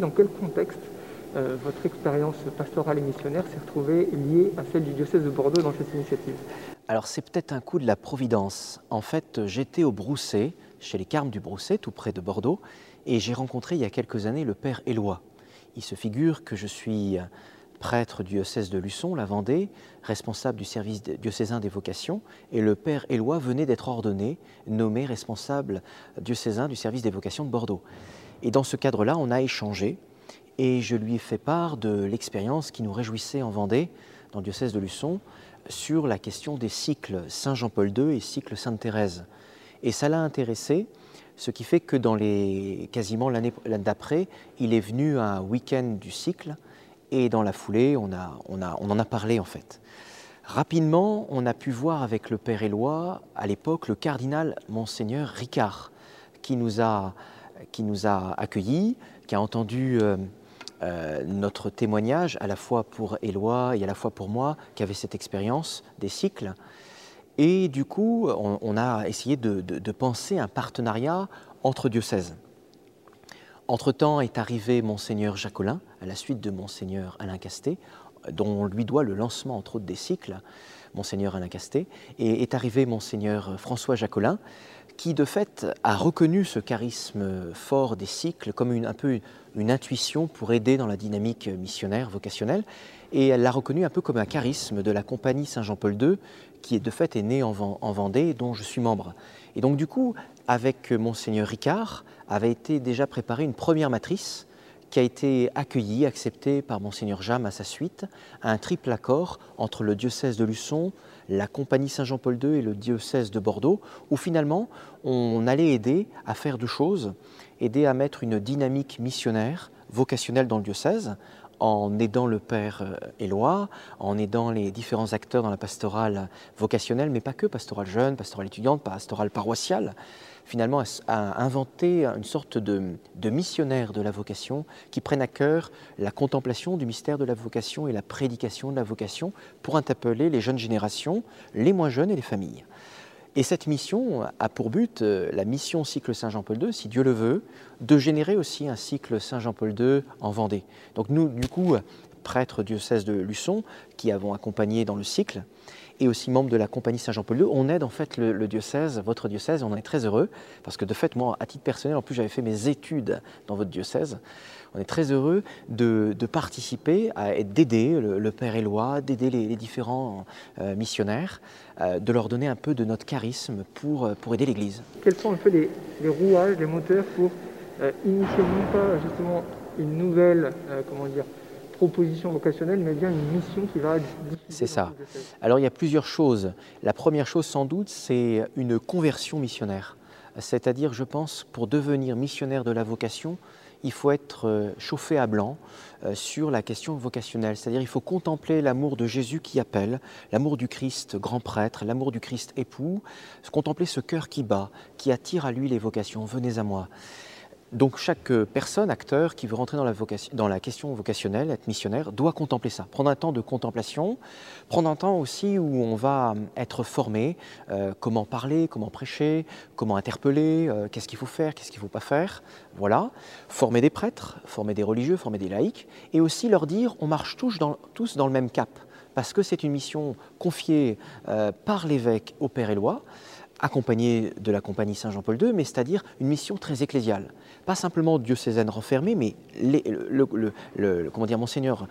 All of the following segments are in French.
Dans quel contexte euh, votre expérience pastorale et missionnaire s'est retrouvée liée à celle du diocèse de Bordeaux dans cette initiative? Alors c'est peut-être un coup de la providence. En fait, j'étais au Brousset, chez les Carmes du Brousset, tout près de Bordeaux, et j'ai rencontré il y a quelques années le père Éloi. Il se figure que je suis prêtre du diocèse de Luçon, la Vendée, responsable du service diocésain des vocations, et le père Éloi venait d'être ordonné, nommé responsable diocésain du service des vocations de Bordeaux. Et dans ce cadre-là, on a échangé, et je lui ai fait part de l'expérience qui nous réjouissait en Vendée, dans le diocèse de Luçon, sur la question des cycles Saint Jean-Paul II et cycle Sainte Thérèse. Et ça l'a intéressé, ce qui fait que dans les quasiment l'année d'après, il est venu un week-end du cycle et dans la foulée, on, a, on, a, on en a parlé en fait. Rapidement, on a pu voir avec le Père Éloi, à l'époque, le cardinal Monseigneur Ricard, qui nous a, qui nous a accueillis, qui a entendu euh, euh, notre témoignage, à la fois pour Éloi et à la fois pour moi, qui avait cette expérience des cycles. Et du coup, on, a essayé de, de, de penser un partenariat entre diocèses. Entre-temps est arrivé Monseigneur Jacolin, à la suite de Monseigneur Alain Casté, dont on lui doit le lancement, entre autres, des cycles, Monseigneur Alain Casté, et est arrivé Monseigneur François Jacolin, qui de fait a reconnu ce charisme fort des cycles comme une, un peu une, intuition pour aider dans la dynamique missionnaire, vocationnelle, et elle l'a reconnu un peu comme un charisme de la compagnie Saint-Jean-Paul II, qui de fait est née en, en Vendée, dont je suis membre. Et donc du coup, avec Monseigneur Ricard, avait été déjà préparée une première matrice qui a été accueillie, acceptée par Monseigneur Jam à sa suite, un triple accord entre le diocèse de Luçon, la Compagnie Saint-Jean-Paul II et le diocèse de Bordeaux, où finalement on allait aider à faire deux choses, aider à mettre une dynamique missionnaire, vocationnelle dans le diocèse, en aidant le Père euh, Éloi, en aidant les différents acteurs dans la pastorale vocationnelle, mais pas que, pastorale jeune, pastorale étudiante, pastorale paroissiale, finalement à inventer une sorte de, missionnaire de la vocation qui prennent à cœur la contemplation du mystère de la vocation et la prédication de la vocation pour interpeller les jeunes générations, les moins jeunes et les familles. Et cette mission a pour but, euh, la mission cycle Saint-Jean-Paul II, si Dieu le veut, de générer aussi un cycle Saint-Jean-Paul II en Vendée. Donc nous, du coup, prêtres diocèse de Luçon, qui avons accompagné dans le cycle, et aussi membre de la compagnie Saint-Jean-Paul II, on aide en fait le, diocèse, votre diocèse, on en est très heureux, parce que de fait, moi, à titre personnel, en plus j'avais fait mes études dans votre diocèse, on est très heureux de, de participer d'aider le, le, Père Éloi, d'aider les, différents euh, missionnaires, euh, de leur donner un peu de notre charisme pour, pour aider l'Église. Quels sont un peu les, rouages, les moteurs pour euh, initier non pas justement une nouvelle, euh, comment dire, proposition vocationnelle, mais bien une mission qui va... C'est ça. Alors il y a plusieurs choses. La première chose sans doute, c'est une conversion missionnaire. C'est-à-dire, je pense, pour devenir missionnaire de la vocation, il faut être euh, chauffé à blanc euh, sur la question vocationnelle. C'est-à-dire, il faut contempler l'amour de Jésus qui appelle, l'amour du Christ grand prêtre, l'amour du Christ époux, contempler ce cœur qui bat, qui attire à lui les vocations. Venez à moi. Donc chaque personne, acteur, qui veut rentrer dans la, question vocationnelle, être missionnaire, doit contempler ça. Prendre un temps de contemplation, prendre un temps aussi où on va être formé, euh, comment parler, comment prêcher, comment interpeller, euh, qu'est-ce qu'il faut faire, qu'est-ce qu'il ne faut pas faire. Voilà. Former des prêtres, former des religieux, former des laïcs, et aussi leur dire on marche tous dans, le même cap, parce que c'est une mission confiée euh, par l'évêque au Père Éloi accompagné de la compagnie Saint-Jean-Paul II, mais c'est-à-dire une mission très ecclésiale. Pas simplement diocésaine renfermée, mais le, Monseigneur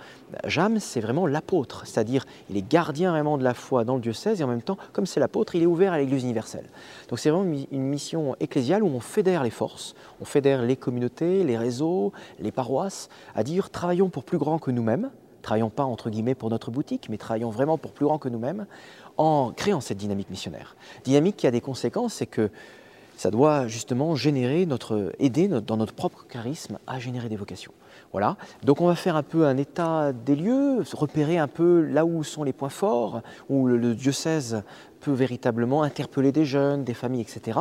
James, c'est vraiment l'apôtre, c'est-à-dire il est gardien vraiment de la foi dans le diocèse et en même temps, comme c'est l'apôtre, il est ouvert à l'Église universelle. Donc c'est vraiment une mission ecclésiale où on fédère les forces, on fédère les communautés, les réseaux, les paroisses, à dire travaillons pour plus grand que nous-mêmes, travaillons pas entre guillemets pour notre boutique, mais travaillons vraiment pour plus grand que nous-mêmes, en créant cette dynamique missionnaire. Dynamique qui a des conséquences, c'est que ça doit justement générer notre, aider dans notre propre charisme à générer des vocations. Voilà. Donc on va faire un peu un état des lieux, repérer un peu là où sont les points forts, où le diocèse peut véritablement interpeller des jeunes, des familles, etc.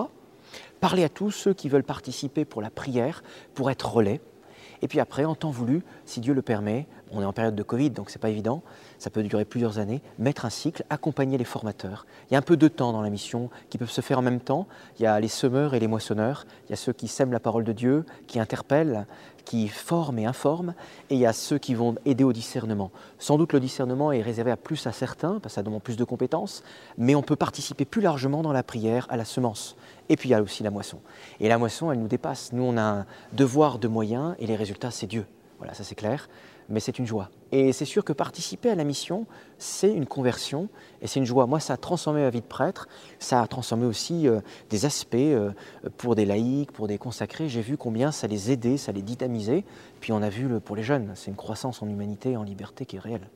Parler à tous ceux qui veulent participer pour la prière, pour être relais. Et puis après, en temps voulu, si Dieu le permet, On est en période de Covid, donc c'est pas évident. Ça peut durer plusieurs années. Mettre un cycle, accompagner les formateurs. Il y a un peu de temps dans la mission qui peuvent se faire en même temps. Il y a les semeurs et les moissonneurs. Il y a ceux qui sèment la parole de Dieu, qui interpellent, qui forment et informent. Et il y a ceux qui vont aider au discernement. Sans doute le discernement est réservé à plus à certains, parce que ça demande plus de compétences, mais on peut participer plus largement dans la prière à la semence. Et puis il y a aussi la moisson. Et la moisson, elle nous dépasse. Nous, on a un devoir de moyens et les résultats, c'est Dieu. Voilà, ça c'est clair mais c'est une joie. Et c'est sûr que participer à la mission, c'est une conversion et c'est une joie. Moi, ça a transformé ma vie de prêtre, ça a transformé aussi euh, des aspects euh, pour des laïcs, pour des consacrés. J'ai vu combien ça les aidait, ça les dynamisait. Puis on a vu pour les jeunes, c'est une croissance en humanité en liberté qui est réelle.